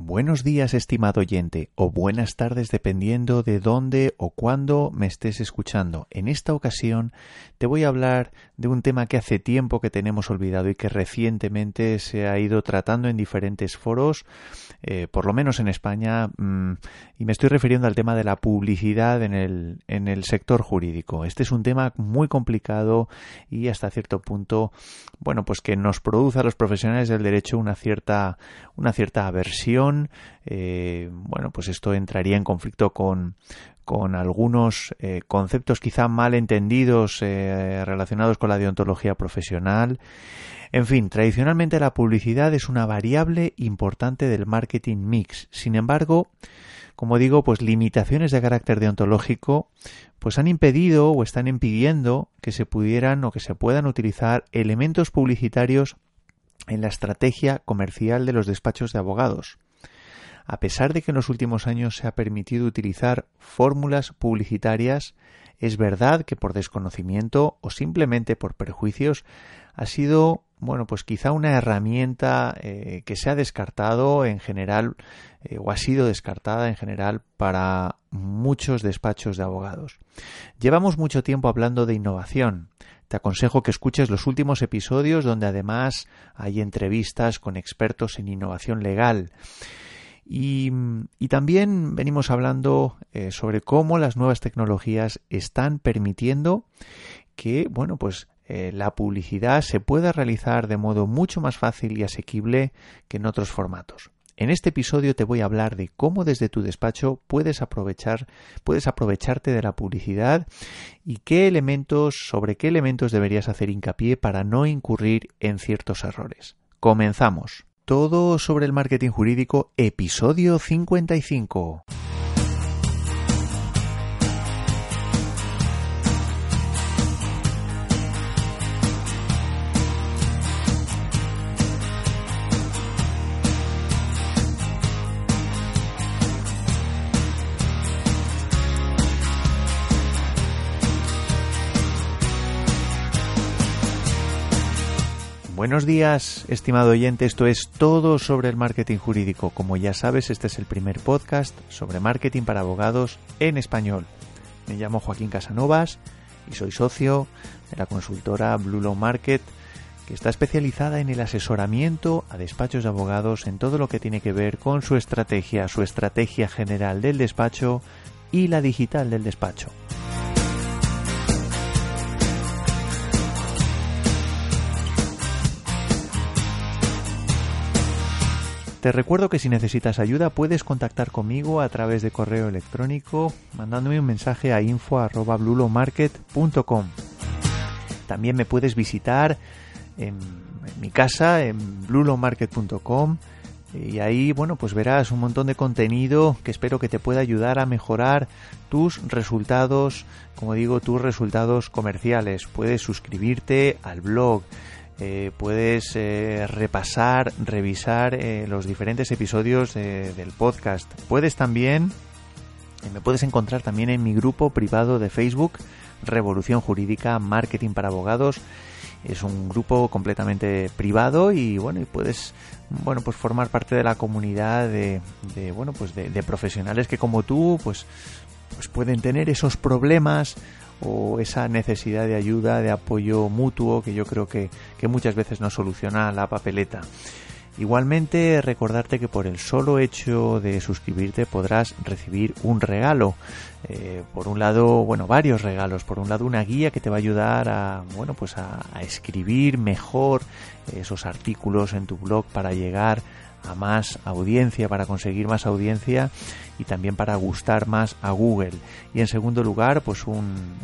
Buenos días, estimado oyente, o buenas tardes dependiendo de dónde o cuándo me estés escuchando. En esta ocasión te voy a hablar de un tema que hace tiempo que tenemos olvidado y que recientemente se ha ido tratando en diferentes foros, eh, por lo menos en España, mm, y me estoy refiriendo al tema de la publicidad en el, en el sector jurídico. Este es un tema muy complicado y hasta cierto punto, bueno, pues que nos produce a los profesionales del derecho una cierta, una cierta aversión eh, bueno, pues esto entraría en conflicto con, algunos eh, conceptos quizá mal entendidos eh, relacionados con la deontología profesional. En fin, tradicionalmente la publicidad es una variable importante del marketing mix. Sin embargo, como digo, pues limitaciones de carácter deontológico pues han impedido o están impidiendo que se pudieran o que se puedan utilizar elementos publicitarios en la estrategia comercial de los despachos de abogados a pesar de que en los últimos años se ha permitido utilizar fórmulas publicitarias, es verdad que por desconocimiento o simplemente por perjuicios ha sido, bueno, pues quizá una herramienta eh, que se ha descartado en general eh, o ha sido descartada en general para muchos despachos de abogados. Llevamos mucho tiempo hablando de innovación. Te aconsejo que escuches los últimos episodios donde además hay entrevistas con expertos en innovación legal. Y, también venimos hablando eh, sobre cómo las nuevas tecnologías están permitiendo que, bueno, pues eh, la publicidad se pueda realizar de modo mucho más fácil y asequible que en otros formatos. En este episodio te voy a hablar de cómo desde tu despacho puedes aprovechar, puedes aprovecharte de la publicidad y qué elementos, sobre qué elementos deberías hacer hincapié para no incurrir en ciertos errores. Comenzamos. Todo sobre el marketing jurídico, episodio 55. Buenos días, estimado oyente. Esto es todo sobre el marketing jurídico. Como ya sabes, este es el primer podcast sobre marketing para abogados en español. Me llamo Joaquín Casanovas y soy socio de la consultora Blue Law Market, que está especializada en el asesoramiento a despachos de abogados en todo lo que tiene que ver con su estrategia, su estrategia general del despacho y la digital del despacho. Te recuerdo que si necesitas ayuda puedes contactar conmigo a través de correo electrónico mandándome un mensaje a info@blulomarket.com. También me puedes visitar en, mi casa en blulomarket.com y ahí, bueno, pues verás un montón de contenido que espero que te pueda ayudar a mejorar tus resultados, como digo, tus resultados comerciales. Puedes suscribirte al blog, eh, puedes eh, repasar, revisar eh, los diferentes episodios del podcast. Puedes también, me puedes encontrar también en mi grupo privado de Facebook, Revolución Jurídica Marketing para Abogados. Es un grupo completamente privado y bueno, y puedes bueno pues formar parte de la comunidad de, bueno pues de, de profesionales que como tú pues pues pueden tener esos problemas o esa necesidad de ayuda, de apoyo mutuo que yo creo que, muchas veces no soluciona la papeleta. Igualmente, recordarte que por el solo hecho de suscribirte podrás recibir un regalo. Eh, por un lado, bueno, varios regalos. Por un lado, una guía que te va a ayudar a, bueno, pues a escribir mejor esos artículos en tu blog para llegar a más audiencia, para conseguir más audiencia y también para gustar más a Google. Y en segundo lugar, pues un,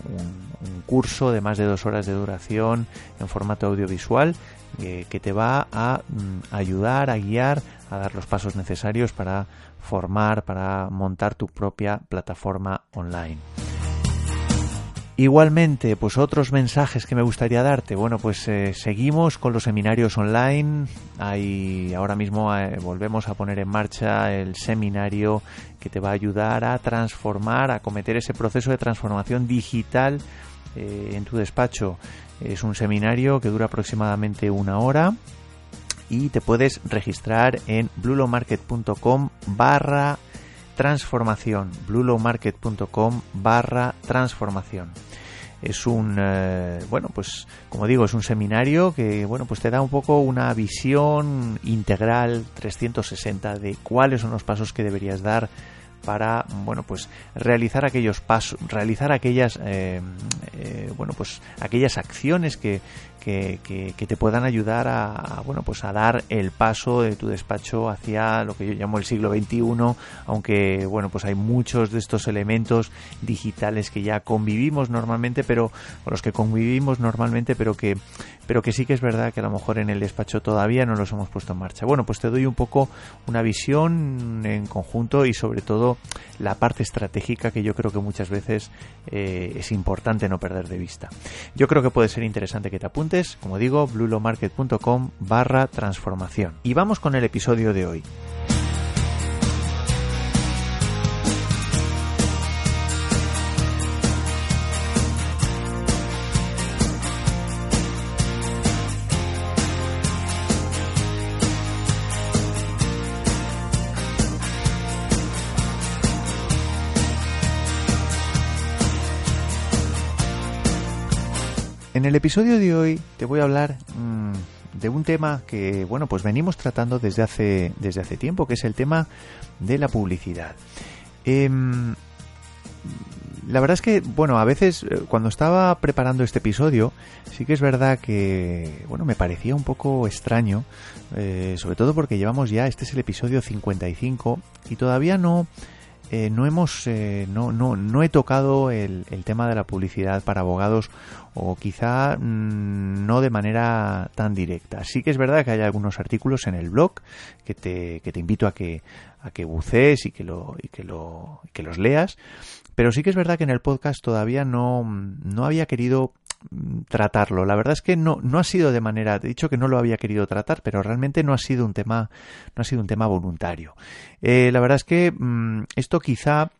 curso de más de dos horas de duración en formato audiovisual eh, que te va a mm, ayudar, a guiar a dar los pasos necesarios para formar, para montar tu propia plataforma online. Igualmente, pues otros mensajes que me gustaría darte. Bueno, pues eh, seguimos con los seminarios online. Hay, ahora mismo eh, volvemos a poner en marcha el seminario que te va a ayudar a transformar, a cometer ese proceso de transformación digital eh, en tu despacho. Es un seminario que dura aproximadamente una hora y te puedes registrar en blulomarket.com barra transformación, bluelowmarket.com barra transformación. Es un, eh, bueno, pues como digo, es un seminario que, bueno, pues te da un poco una visión integral 360 de cuáles son los pasos que deberías dar para bueno pues realizar aquellos pasos realizar aquellas eh, eh, bueno pues aquellas acciones que, que, te puedan ayudar a, bueno pues a dar el paso de tu despacho hacia lo que yo llamo el siglo XXI aunque bueno pues hay muchos de estos elementos digitales que ya convivimos normalmente pero con los que convivimos normalmente pero que pero que sí que es verdad que a lo mejor en el despacho todavía no los hemos puesto en marcha. Bueno pues te doy un poco una visión en conjunto y sobre todo la parte estratégica que yo creo que muchas veces eh, es importante no perder de vista. Yo creo que puede ser interesante que te apuntes como digo, blulomarket.com barra transformación. Y vamos con el episodio de hoy. En el episodio de hoy te voy a hablar mm, de un tema que, bueno, pues venimos tratando desde hace, desde hace tiempo, que es el tema de la publicidad. Em, la verdad es que, bueno, a veces eh, cuando estaba preparando este episodio, sí que es verdad que, bueno, me parecía un poco extraño, eh, sobre todo porque llevamos ya, este es el episodio 55 y todavía no eh, no hemos eh, no, no, no, he tocado el, el, tema de la publicidad para abogados o quizá mm, no de manera tan directa. Sí que es verdad que hay algunos artículos en el blog que te, que te invito a que a que bucees y que lo y que lo que los leas, pero sí que es verdad que en el podcast todavía no no había querido tratarlo. La verdad es que no, no ha sido de manera, he dicho que no lo había querido tratar, pero realmente no ha sido un tema, no ha sido un tema voluntario. Eh, la verdad es que mm, esto quizá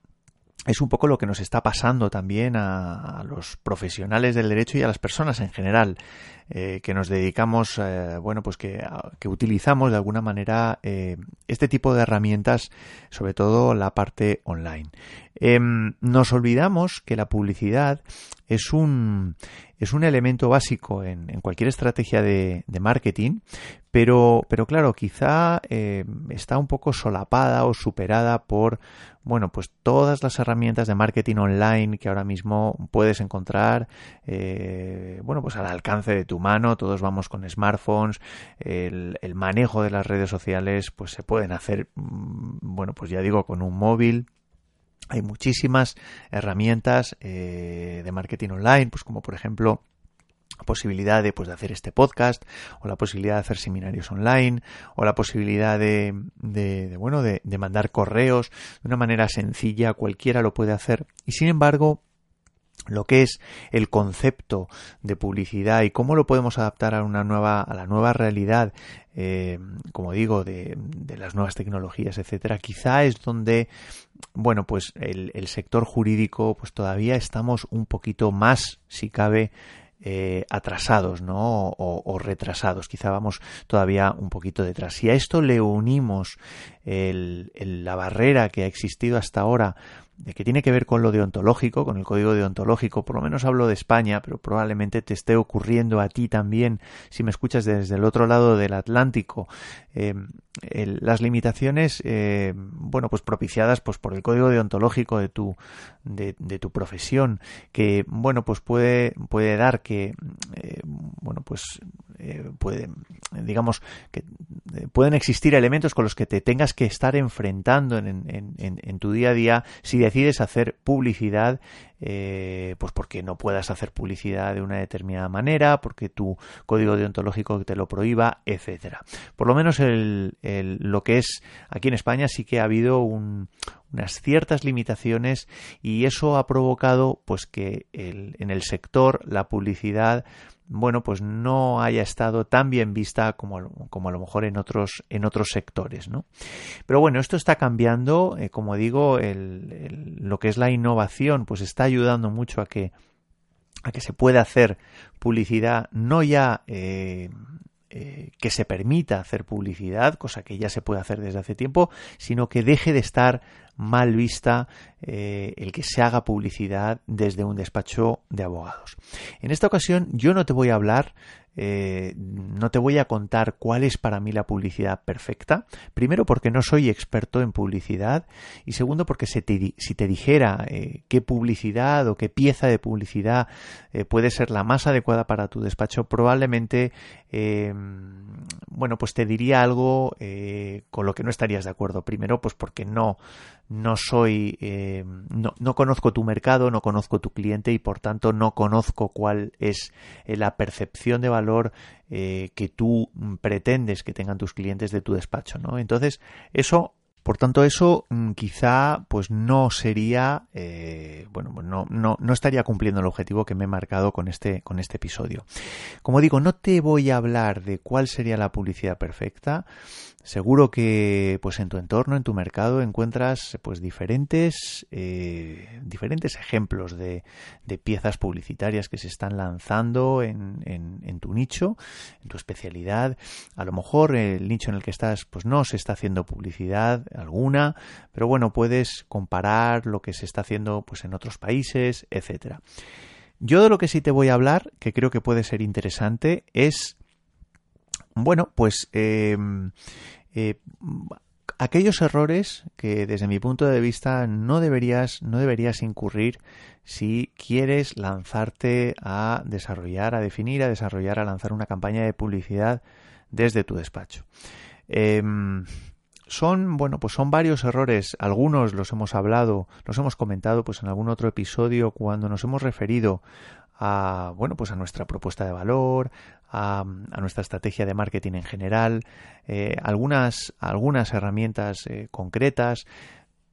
es un poco lo que nos está pasando también a, los profesionales del derecho y a las personas en general eh, que nos dedicamos, eh, bueno, pues que, que, utilizamos de alguna manera este tipo de herramientas, sobre todo la parte online. Em, nos olvidamos que la publicidad es un, es un elemento básico en, cualquier estrategia de, marketing, pero, pero claro, quizá eh, está un poco solapada o superada por, bueno, pues todas las herramientas de marketing online que ahora mismo puedes encontrar, eh, bueno, pues al alcance de tu mano, todos vamos con smartphones, el, el manejo de las redes sociales, pues se pueden hacer, mm, bueno, pues ya digo, con un móvil, hay muchísimas herramientas eh, de marketing online, pues como por ejemplo posibilidad de, pues, de hacer este podcast o la posibilidad de hacer seminarios online o la posibilidad de, de, bueno de, de mandar correos de una manera sencilla cualquiera lo puede hacer. Y sin embargo lo que es el concepto de publicidad y cómo lo podemos adaptar a una nueva a la nueva realidad eh, como digo de, de, las nuevas tecnologías etcétera quizá es donde bueno pues el, el, sector jurídico pues todavía estamos un poquito más si cabe eh, atrasados ¿no? O, retrasados quizá vamos todavía un poquito detrás si a esto le unimos el, la barrera que ha existido hasta ahora de que tiene que ver con lo deontológico, con el código deontológico, por lo menos hablo de España, pero probablemente te esté ocurriendo a ti también, si me escuchas desde el otro lado del Atlántico, eh, las limitaciones, eh, bueno, pues propiciadas pues por el código deontológico de tu, de, tu profesión, que, bueno, pues puede, puede dar que, eh, bueno, pues eh, puede, digamos, que pueden existir elementos con los que te tengas que estar enfrentando en, en, en, en tu día a día si decides hacer publicidad eh, pues porque no puedas hacer publicidad de una determinada manera, porque tu código deontológico te lo prohíba, etcétera. Por lo menos lo que es aquí en España sí que ha habido unas ciertas limitaciones y eso ha provocado pues que en el sector la publicidad bueno, pues no haya estado tan bien vista como, como a lo mejor en otros, en otros sectores, ¿no? Pero bueno, esto está cambiando, eh, como digo, el, lo que es la innovación, pues está ayudando mucho a que, a que se pueda hacer publicidad no ya eh, eh, que se permita hacer publicidad, cosa que ya se puede hacer desde hace tiempo, sino que deje de estar mal vista eh, el que se haga publicidad desde un despacho de abogados. En esta ocasión yo no te voy a hablar eh, no te voy a contar cuál es para mí la publicidad perfecta. Primero porque no soy experto en publicidad y segundo porque si te, dijera eh, qué publicidad o qué pieza de publicidad puede ser la más adecuada para tu despacho, probablemente bueno pues te diría algo con lo que no estarías de acuerdo. Primero pues porque no no soy no, no conozco tu mercado, no conozco tu cliente y por tanto no conozco cuál es la percepción de valor eh, que tú pretendes que tengan tus clientes de tu despacho, ¿no? Entonces, eso por tanto, eso mm, quizá pues no sería, eh, bueno, pues no, no, no, estaría cumpliendo el objetivo que me he marcado con este, con este episodio. Como digo, no te voy a hablar de cuál sería la publicidad perfecta, Seguro que pues en tu entorno, en tu mercado, encuentras pues diferentes, eh, diferentes ejemplos de, de, piezas publicitarias que se están lanzando en, en, tu nicho, en tu especialidad. A lo mejor el nicho en el que estás pues no se está haciendo publicidad alguna, pero bueno, puedes comparar lo que se está haciendo pues en otros países, etcétera. Yo de lo que sí te voy a hablar, que creo que puede ser interesante, es bueno, pues eh, eh, aquellos errores que desde mi punto de vista no deberías, no deberías incurrir si quieres lanzarte a desarrollar, a definir, a desarrollar, a lanzar una campaña de publicidad desde tu despacho. Em, son, bueno, pues son varios errores. Algunos los hemos hablado, los hemos comentado pues en algún otro episodio cuando nos hemos referido a, bueno, pues a nuestra propuesta de valor, a, nuestra estrategia de marketing en general, eh, algunas, algunas herramientas eh, concretas,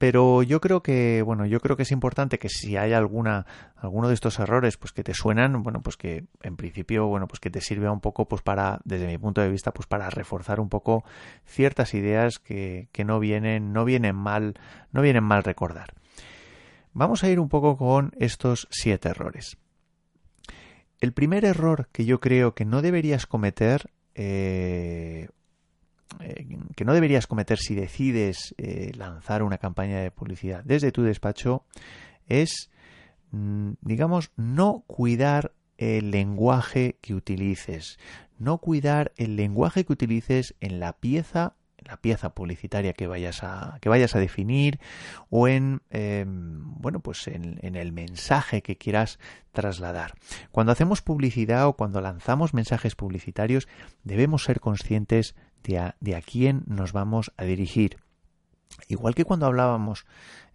pero yo creo que bueno yo creo que es importante que si hay alguna alguno de estos errores pues que te suenan bueno pues que en principio bueno pues que te sirva un poco pues para desde mi punto de vista pues para reforzar un poco ciertas ideas que, que no vienen no vienen mal no vienen mal recordar. Vamos a ir un poco con estos siete errores. El primer error que yo creo que no deberías cometer, eh, eh, que no deberías cometer si decides eh, lanzar una campaña de publicidad desde tu despacho, es, mm, digamos, no cuidar el lenguaje que utilices, no cuidar el lenguaje que utilices en la pieza la pieza publicitaria que vayas a, que vayas a definir o en, em, bueno, pues en, el mensaje que quieras trasladar. Cuando hacemos publicidad o cuando lanzamos mensajes publicitarios debemos ser conscientes de a, quién nos vamos a dirigir. Igual que cuando hablábamos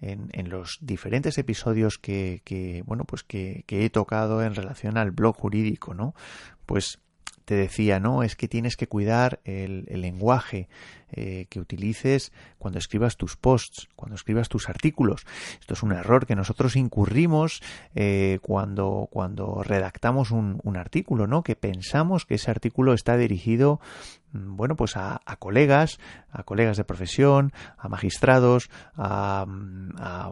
en, en los diferentes episodios que, que bueno, pues que, he tocado en relación al blog jurídico, ¿no? Pues te decía, no, es que tienes que cuidar el, lenguaje eh, que utilices cuando escribas tus posts, cuando escribas tus artículos. Esto es un error que nosotros incurrimos eh, cuando, cuando redactamos un, un, artículo, ¿no? Que pensamos que ese artículo está dirigido bueno, pues a, colegas, a colegas de profesión, a magistrados, a,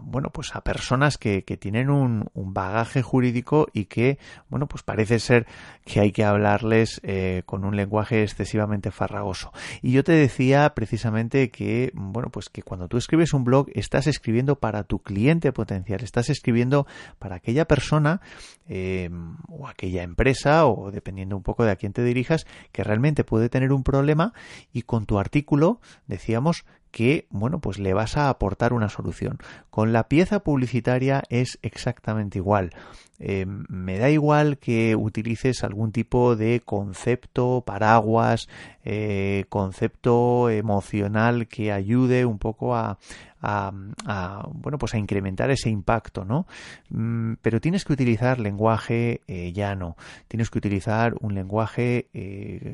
bueno, pues a personas que, tienen un, bagaje jurídico y que, bueno, pues parece ser que hay que hablarles eh, con un lenguaje excesivamente farragoso. Y yo te decía precisamente que, bueno, pues que cuando tú escribes un blog estás escribiendo para tu cliente potencial, estás escribiendo para aquella persona eh, o aquella empresa o dependiendo un poco de a quién te dirijas que realmente puede tener un problema y con tu artículo decíamos que, bueno, pues le vas a aportar una solución. Con la pieza publicitaria es exactamente igual. Eh, me da igual que utilices algún tipo de concepto, paraguas, eh, concepto emocional que ayude un poco a, bueno pues a incrementar ese impacto no mm, pero tienes que utilizar lenguaje eh, llano. Tienes que utilizar un lenguaje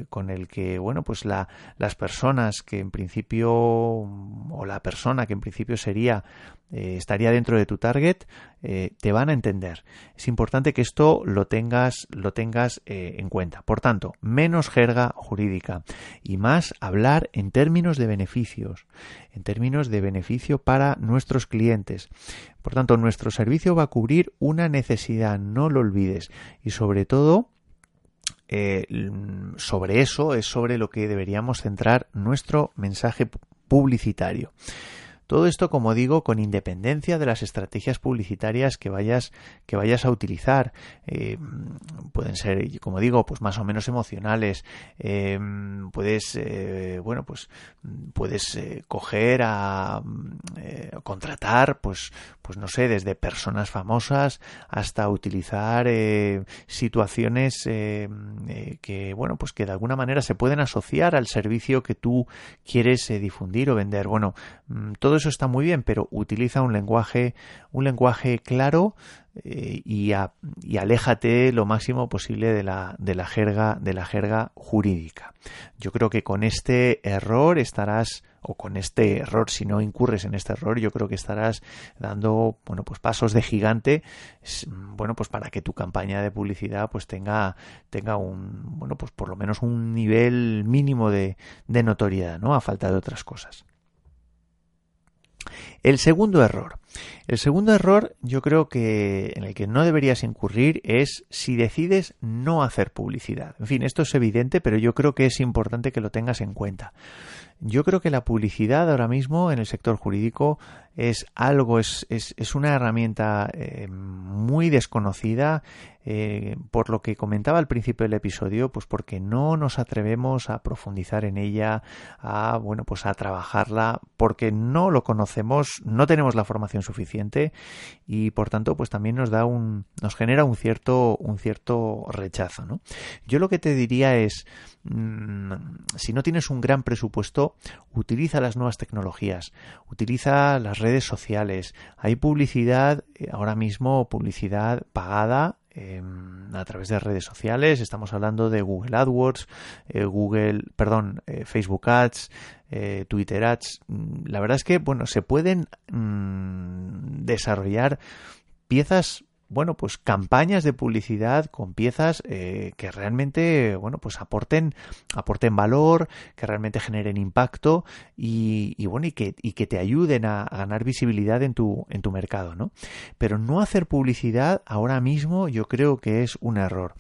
con el que bueno pues la, las personas que en principio o la persona que en principio sería eh, estaría dentro de tu target, eh, te van a entender. Es importante que esto lo tengas, lo tengas eh, en cuenta. Por tanto, menos jerga jurídica y más hablar en términos de beneficios, en términos de beneficio para nuestros clientes. Por tanto, nuestro servicio va a cubrir una necesidad, no lo olvides. Y sobre todo, sobre eso es sobre lo que deberíamos centrar nuestro mensaje publicitario. Todo esto, como digo, con independencia de las estrategias publicitarias que vayas, que vayas a utilizar. Eh, pueden ser, como digo, pues más o menos emocionales. Eh, puedes, eh, bueno, pues puedes coger a contratar, pues, pues no sé, desde personas famosas hasta utilizar situaciones que, bueno, pues que de alguna manera se pueden asociar al servicio que tú quieres difundir o vender. Bueno, mm, todo eso está muy bien, pero utiliza un lenguaje, un lenguaje claro eh, y, y, aléjate lo máximo posible de la, de la jerga, de la jerga jurídica. Yo creo que con este error estarás o con este error, si no incurres en este error, yo creo que estarás dando, bueno, pues pasos de gigante, bueno, pues para que tu campaña de publicidad pues tenga, tenga un, bueno, pues por lo menos un nivel mínimo de, de notoriedad, ¿no? A falta de otras cosas. El segundo error. El segundo error yo creo que en el que no deberías incurrir es si decides no hacer publicidad. En fin, esto es evidente, pero yo creo que es importante que lo tengas en cuenta. Yo creo que la publicidad ahora mismo en el sector jurídico es algo, es, es, una herramienta eh, muy desconocida, eh, por lo que comentaba al principio del episodio, pues porque no nos atrevemos a profundizar en ella, a bueno, pues a trabajarla, porque no lo conocemos, no tenemos la formación suficiente y por tanto, pues también nos da un, nos genera un cierto, un cierto rechazo, ¿no? Yo lo que te diría es, mm, si no tienes un gran presupuesto, utiliza las nuevas tecnologías, utiliza las redes sociales. Hay publicidad, eh, ahora mismo publicidad pagada em, a través de redes sociales. Estamos hablando de Google AdWords, eh, Google, perdón, eh, Facebook Ads, Twitter Ads. La verdad es que, bueno, se pueden mm, desarrollar piezas bueno, pues campañas de publicidad con piezas eh, que realmente, bueno, pues aporten, aporten valor, que realmente generen impacto y, bueno, y que, y que te ayuden a, ganar visibilidad en tu, en tu mercado, ¿no? Pero no hacer publicidad ahora mismo yo creo que es un error.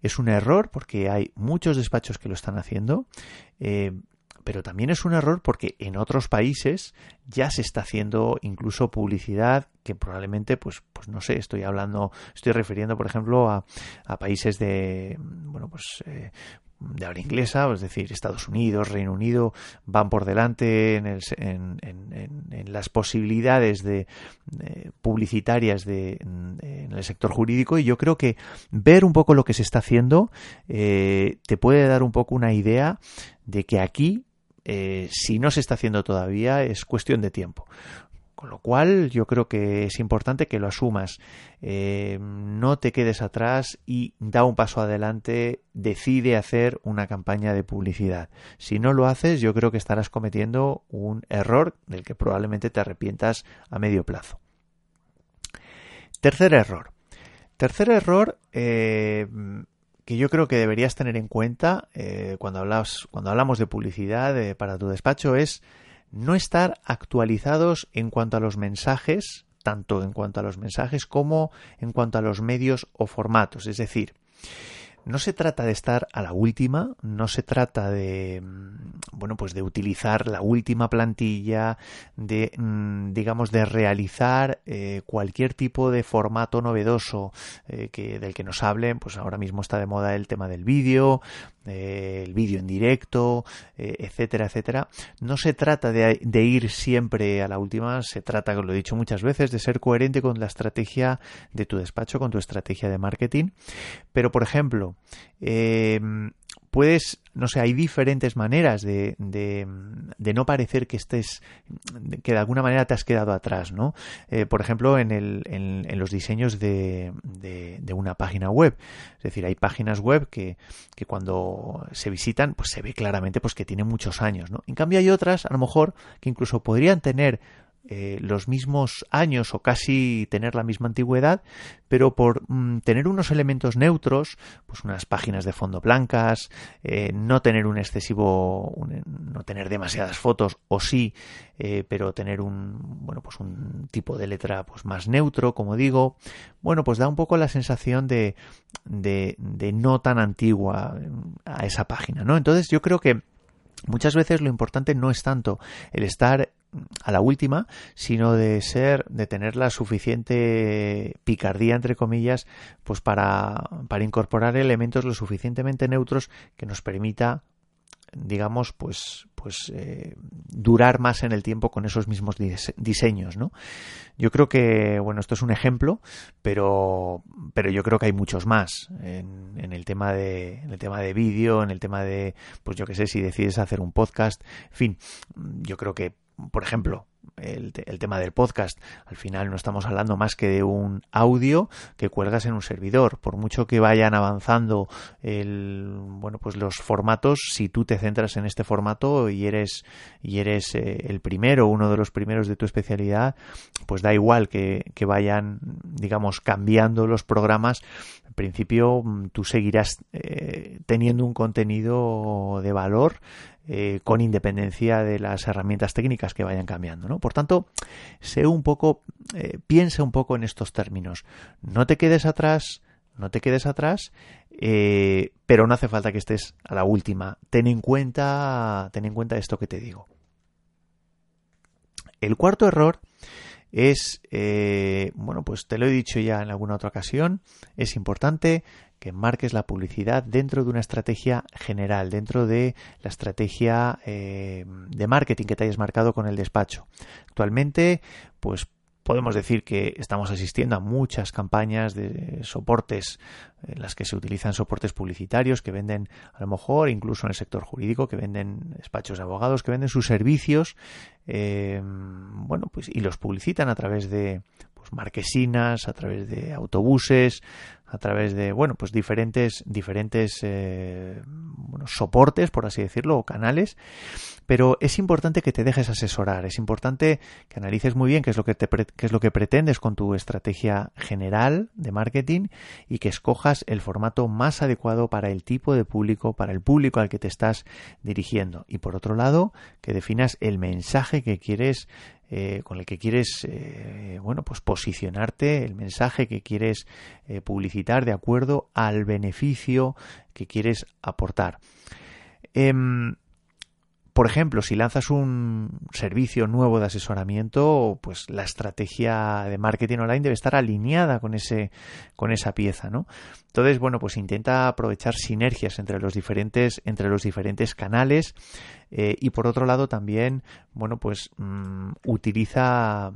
Es un error porque hay muchos despachos que lo están haciendo. Eh, pero también es un error porque en otros países ya se está haciendo incluso publicidad que probablemente, pues, pues no sé, estoy hablando, estoy refiriendo, por ejemplo, a, países de, bueno, pues, eh, de habla inglesa, es decir, Estados Unidos, Reino Unido, van por delante en, en, las posibilidades de, publicitarias de, en el sector jurídico y yo creo que ver un poco lo que se está haciendo eh, te puede dar un poco una idea de que aquí eh, si no se está haciendo todavía, es cuestión de tiempo. Con lo cual yo creo que es importante que lo asumas, eh, no te quedes atrás y da un paso adelante, decide hacer una campaña de publicidad. Si no lo haces, yo creo que estarás cometiendo un error del que probablemente te arrepientas a medio plazo. Tercer error. Tercer error, eh, que yo creo que deberías tener en cuenta eh, cuando, cuando hablamos de publicidad para tu despacho es no estar actualizados en cuanto a los mensajes, tanto en cuanto a los mensajes como en cuanto a los medios o formatos. Es decir, no se trata de estar a la última, no se trata de, mm, bueno, pues de utilizar la última plantilla, de, mm, digamos, de realizar eh, cualquier tipo de formato novedoso eh, que, del que nos hablen, pues ahora mismo está de moda el tema del vídeo, el vídeo en directo, eh, etcétera, etcétera. No se trata de, ir siempre a la última, se trata, como lo he dicho muchas veces, de ser coherente con la estrategia de tu despacho, con tu estrategia de marketing. Pero, por ejemplo, eh, puedes, no sé, hay diferentes maneras de, de, no parecer que estés, que de alguna manera te has quedado atrás, ¿no? Eh, por ejemplo, en, el, en, los diseños de, de, una página web. Es decir, hay páginas web que, que cuando se visitan, pues se ve claramente pues, que tienen muchos años, ¿no? En cambio hay otras, a lo mejor, que incluso podrían tener eh, los mismos años o casi tener la misma antigüedad, pero por mm, tener unos elementos neutros, pues unas páginas de fondo blancas, eh, no tener un excesivo, no tener demasiadas fotos, o sí, eh, pero tener un, bueno, pues un tipo de letra pues más neutro, como digo, bueno, pues da un poco la sensación de, de, de no tan antigua a esa página, ¿no? Entonces yo creo que Muchas veces lo importante no es tanto el estar a la última, sino de ser, de tener la suficiente picardía, entre comillas, pues para, para incorporar elementos lo suficientemente neutros que nos permita digamos, pues, pues eh, durar más en el tiempo con esos mismos diseños, ¿no? Yo creo que, bueno, esto es un ejemplo, pero, pero yo creo que hay muchos más en, el tema de, en el tema de vídeo, en el tema de, pues yo qué sé, si decides hacer un podcast, en fin, yo creo que por ejemplo, el, tema del podcast. Al final no estamos hablando más que de un audio que cuelgas en un servidor. Por mucho que vayan avanzando el, bueno, pues los formatos, si tú te centras en este formato y eres, y eres eh, el primero, uno de los primeros de tu especialidad, pues da igual que, que vayan, digamos, cambiando los programas. En principio, mm, tú seguirás eh, teniendo un contenido de valor eh, con independencia de las herramientas técnicas que vayan cambiando. ¿no? Por tanto, sé un poco, eh, piensa un poco en estos términos. No te quedes atrás, no te quedes atrás, eh, pero no hace falta que estés a la última. Ten en cuenta, ten en cuenta esto que te digo. El cuarto error es, bueno, pues te lo he dicho ya en alguna otra ocasión, es importante que marques la publicidad dentro de una estrategia general, dentro de la estrategia eh, de marketing que te hayas marcado con el despacho. Actualmente, pues podemos decir que estamos asistiendo a muchas campañas de soportes en las que se utilizan soportes publicitarios que venden a lo mejor incluso en el sector jurídico que venden despachos de abogados que venden sus servicios eh, bueno pues y los publicitan a través de marquesinas a través de autobuses a través de bueno pues diferentes diferentes eh, soportes por así decirlo o canales. Pero es importante que te dejes asesorar es importante que analices muy bien qué es lo que te qué es lo que pretendes con tu estrategia general de marketing y que escojas el formato más adecuado para el tipo de público para el público al que te estás dirigiendo. Y por otro lado que definas el mensaje que quieres eh, con el que quieres eh, bueno pues posicionarte el mensaje que quieres eh, publicitar de acuerdo al beneficio que quieres aportar. Em, por ejemplo, si lanzas un servicio nuevo de asesoramiento, pues la estrategia de marketing online debe estar alineada con ese, con esa pieza, ¿no? Entonces, bueno, pues intenta aprovechar sinergias entre los diferentes, entre los diferentes canales eh, y por otro lado también, bueno, pues mm, utiliza,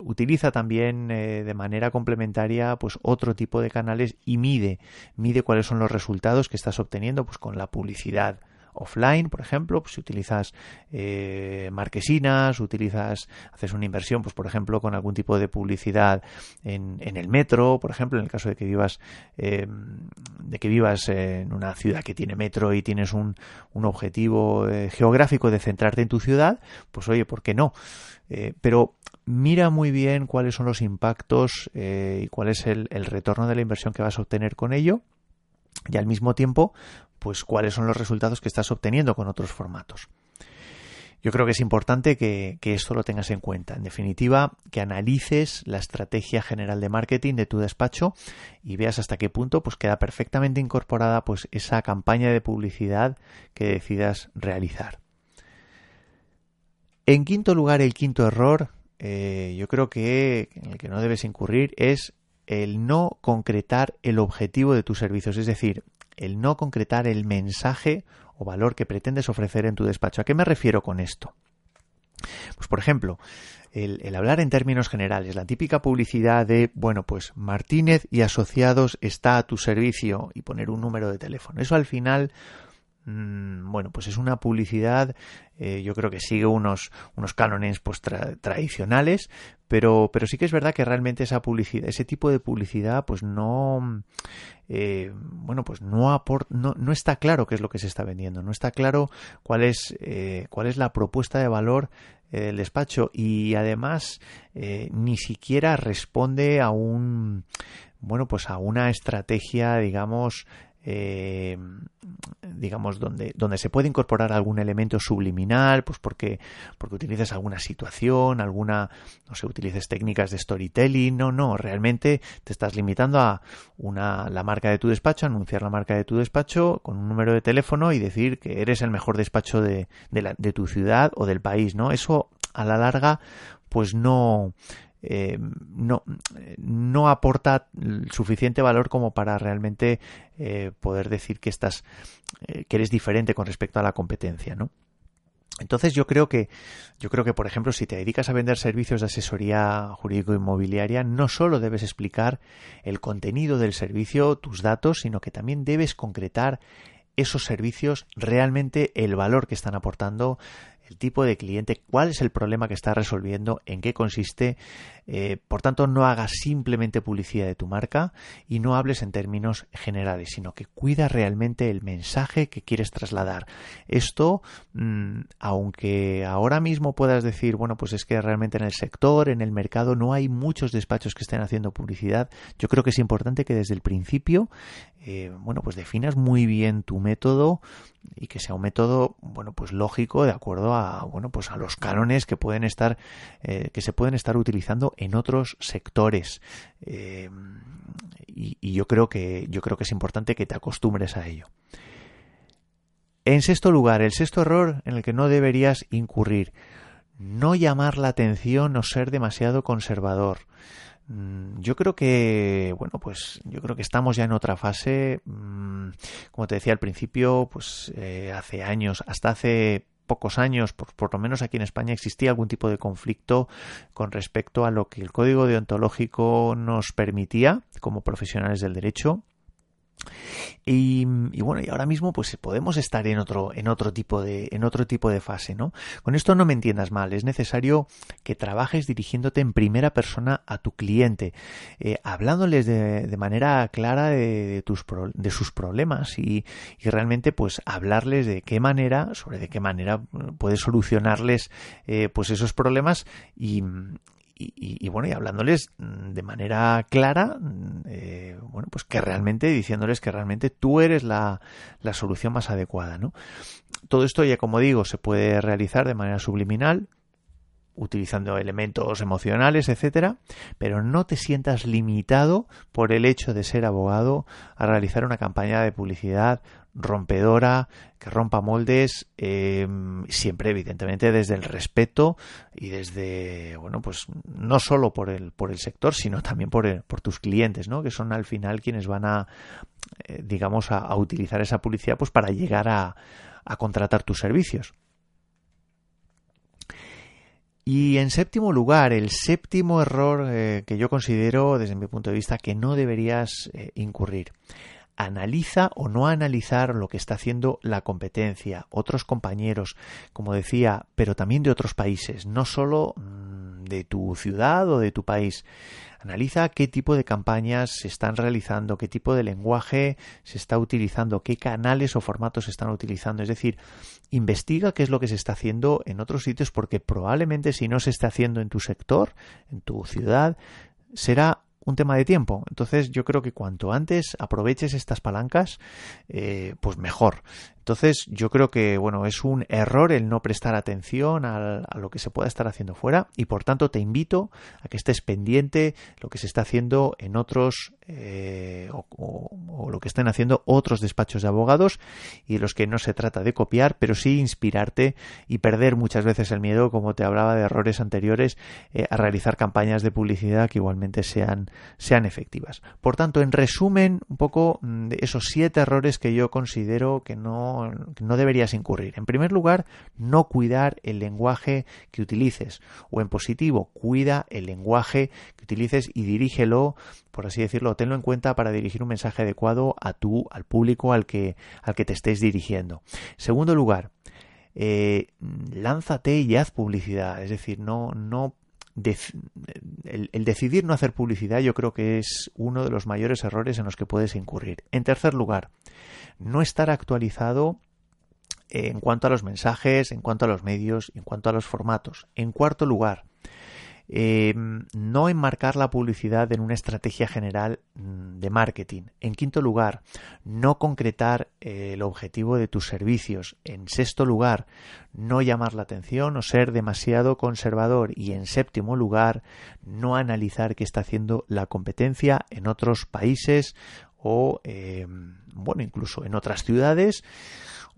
utiliza también eh, de manera complementaria, pues otro tipo de canales y mide, mide cuáles son los resultados que estás obteniendo, pues con la publicidad offline, por ejemplo, pues si utilizas eh, marquesinas, utilizas, haces una inversión, pues por ejemplo, con algún tipo de publicidad en, el metro, por ejemplo, en el caso de que vivas, eh, de que vivas en una ciudad que tiene metro y tienes un, objetivo eh, geográfico de centrarte en tu ciudad, pues oye, ¿por qué no? pero mira muy bien cuáles son los impactos y cuál es el retorno de la inversión que vas a obtener con ello y al mismo tiempo pues cuáles son los resultados que estás obteniendo con otros formatos. yo creo que es importante que, esto lo tengas en cuenta. En definitiva, que analices la estrategia general de marketing de tu despacho y veas hasta qué punto pues queda perfectamente incorporada pues esa campaña de publicidad que decidas realizar. En quinto lugar, el quinto error, eh, yo creo que en el que no debes incurrir es el no concretar el objetivo de tus servicios, es decir, el no concretar el mensaje o valor que pretendes ofrecer en tu despacho. ¿A qué me refiero con esto? Pues por ejemplo, el, hablar en términos generales, la típica publicidad de, bueno, pues Martínez y Asociados está a tu servicio y poner un número de teléfono. Eso al final bueno, pues es una publicidad, eh, yo creo que sigue unos, unos cánones pues, tradicionales, pero, pero sí que es verdad que realmente esa publicidad, ese tipo de publicidad, pues no, eh, bueno, pues no, no, no, está claro qué es lo que se está vendiendo, no está claro cuál es, eh, cuál es la propuesta de valor del despacho y además ni siquiera responde a un, bueno, pues a una estrategia, digamos, eh, digamos, donde, donde se puede incorporar algún elemento subliminal, pues porque, porque utilices alguna situación, alguna, no sé, utilices técnicas de storytelling, no, no, realmente te estás limitando a una, la marca de tu despacho, anunciar la marca de tu despacho con un número de teléfono y decir que eres el mejor despacho de, de, tu ciudad o del país, ¿no? Eso a la larga, pues no, eh, no, no aporta suficiente valor como para realmente eh, poder decir que estás eh, que eres diferente con respecto a la competencia, ¿no? Entonces yo creo que yo creo que por ejemplo si te dedicas a vender servicios de asesoría jurídico inmobiliaria no solo debes explicar el contenido del servicio, tus datos, sino que también debes concretar esos servicios realmente el valor que están aportando el tipo de cliente, cuál es el problema que está resolviendo, en qué consiste. Eh, por tanto, no hagas simplemente publicidad de tu marca y no hables en términos generales, sino que cuida realmente el mensaje que quieres trasladar. Esto, mm, aunque ahora mismo puedas decir, bueno, pues es que realmente en el sector, en el mercado, no hay muchos despachos que estén haciendo publicidad, yo creo que es importante que desde el principio, eh, bueno, pues definas muy bien tu método y que sea un método, bueno, pues lógico de acuerdo a, bueno, pues a los cánones que pueden estar, eh, que se pueden estar utilizando en otros sectores. Eh, y, y, yo creo que, yo creo que es importante que te acostumbres a ello. En sexto lugar, el sexto error en el que no deberías incurrir, no llamar la atención o ser demasiado conservador. Mm, yo creo que, bueno, pues yo creo que estamos ya en otra fase. Mm, como te decía al principio, pues eh, hace años, hasta hace pocos años, por, por, lo menos aquí en España, existía algún tipo de conflicto con respecto a lo que el código deontológico nos permitía como profesionales del derecho y, bueno, y ahora mismo pues podemos estar en otro, en otro tipo de, en otro tipo de fase, ¿no? Con esto no me entiendas mal, es necesario que trabajes dirigiéndote en primera persona a tu cliente, eh, hablándoles de, manera clara de, tus de sus problemas y, y, realmente pues hablarles de qué manera, sobre de qué manera puedes solucionarles eh, pues esos problemas y, y, bueno, y hablándoles mm, de manera clara, mm, eh, bueno, pues que realmente, diciéndoles que realmente tú eres la, la solución más adecuada, ¿no? Todo esto ya, como digo, se puede realizar de manera subliminal, utilizando elementos emocionales, etcétera, pero no te sientas limitado por el hecho de ser abogado a realizar una campaña de publicidad rompedora, que rompa moldes, em, siempre evidentemente desde el respeto y desde, bueno, pues no solo por el, por el sector, sino también por, por tus clientes, ¿no? Que son al final quienes van a, eh, digamos, a, utilizar esa publicidad pues para llegar a, a contratar tus servicios. Y en séptimo lugar, el séptimo error eh, que yo considero, desde mi punto de vista, que no deberías eh, incurrir analiza o no analizar lo que está haciendo la competencia, otros compañeros, como decía, pero también de otros países, no solo mm, de tu ciudad o de tu país. Analiza qué tipo de campañas se están realizando, qué tipo de lenguaje se está utilizando, qué canales o formatos se están utilizando. Es decir, investiga qué es lo que se está haciendo en otros sitios porque probablemente si no se está haciendo en tu sector, en tu ciudad, será un tema de tiempo. Entonces yo creo que cuanto antes aproveches estas palancas, eh, pues mejor. Entonces, yo creo que, bueno, es un error el no prestar atención a, lo que se pueda estar haciendo fuera y, por tanto, te invito a que estés pendiente lo que se está haciendo en otros eh, o, lo que estén haciendo otros despachos de abogados y los que no se trata de copiar, pero sí inspirarte y perder muchas veces el miedo, como te hablaba de errores anteriores, eh, a realizar campañas de publicidad que igualmente sean, sean efectivas. Por tanto, en resumen, un poco mm, de esos siete errores que yo considero que no, no deberías incurrir. En primer lugar, no cuidar el lenguaje que utilices o en positivo, cuida el lenguaje que utilices y dirígelo por así decirlo, tenlo en cuenta para dirigir un mensaje adecuado a tú, al público al que, al que te estés dirigiendo. Segundo lugar, eh, lánzate y haz publicidad. Es decir, no, no el, el, decidir no hacer publicidad yo creo que es uno de los mayores errores en los que puedes incurrir. En tercer lugar, no estar actualizado en cuanto a los mensajes, en cuanto a los medios, en cuanto a los formatos. En cuarto lugar, eh, no enmarcar la publicidad en una estrategia general mm, de marketing. En quinto lugar, no concretar eh, el objetivo de tus servicios. En sexto lugar, no llamar la atención o ser demasiado conservador. Y en séptimo lugar, no analizar qué está haciendo la competencia en otros países o, eh, bueno, incluso en otras ciudades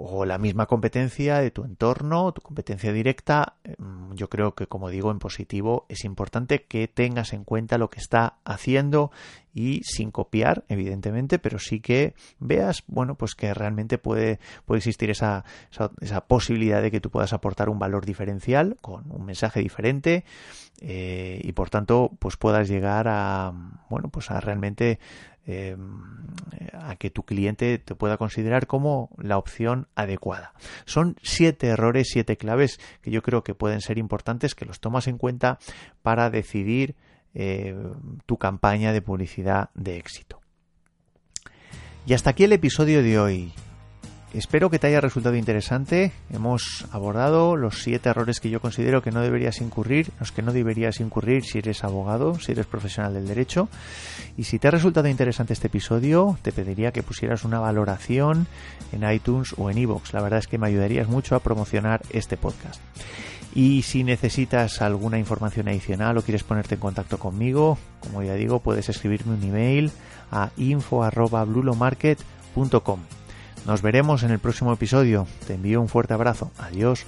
o la misma competencia de tu entorno, tu competencia directa, mm, yo creo que como digo en positivo es importante que tengas en cuenta lo que está haciendo y sin copiar, evidentemente, pero sí que veas, bueno, pues que realmente puede, puede existir esa, esa, posibilidad de que tú puedas aportar un valor diferencial con un mensaje diferente eh, y por tanto, pues puedas llegar a, bueno, pues a realmente Em, a que tu cliente te pueda considerar como la opción adecuada. Son siete errores, siete claves que yo creo que pueden ser importantes, que los tomas en cuenta para decidir eh, tu campaña de publicidad de éxito. Y hasta aquí el episodio de hoy. Espero que te haya resultado interesante. Hemos abordado los siete errores que yo considero que no deberías incurrir, los que no deberías incurrir si eres abogado, si eres profesional del derecho. Y si te ha resultado interesante este episodio, te pediría que pusieras una valoración en iTunes o en iVoox. La verdad es que me ayudarías mucho a promocionar este podcast. Y si necesitas alguna información adicional o quieres ponerte en contacto conmigo, como ya digo, puedes escribirme un email a info@blulomarket.com. Nos veremos en el próximo episodio. Te envío un fuerte abrazo. Adiós.